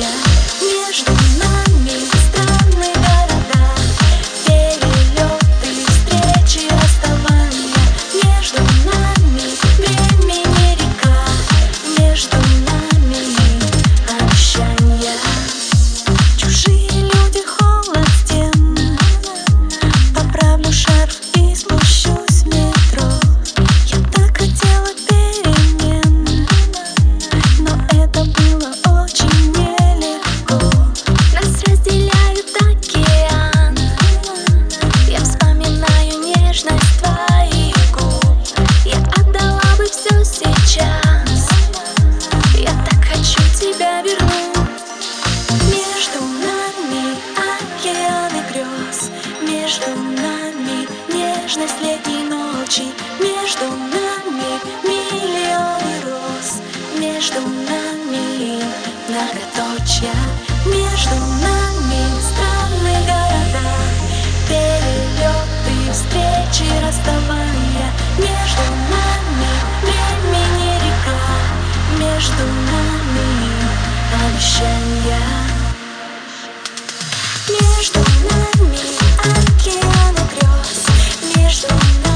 я между нами. нежность летней ночи Между нами миллионы роз Между нами многоточья Между нами странные города Перелеты, встречи, расставания Между нами времени река Между нами обещания. Между нами Shh.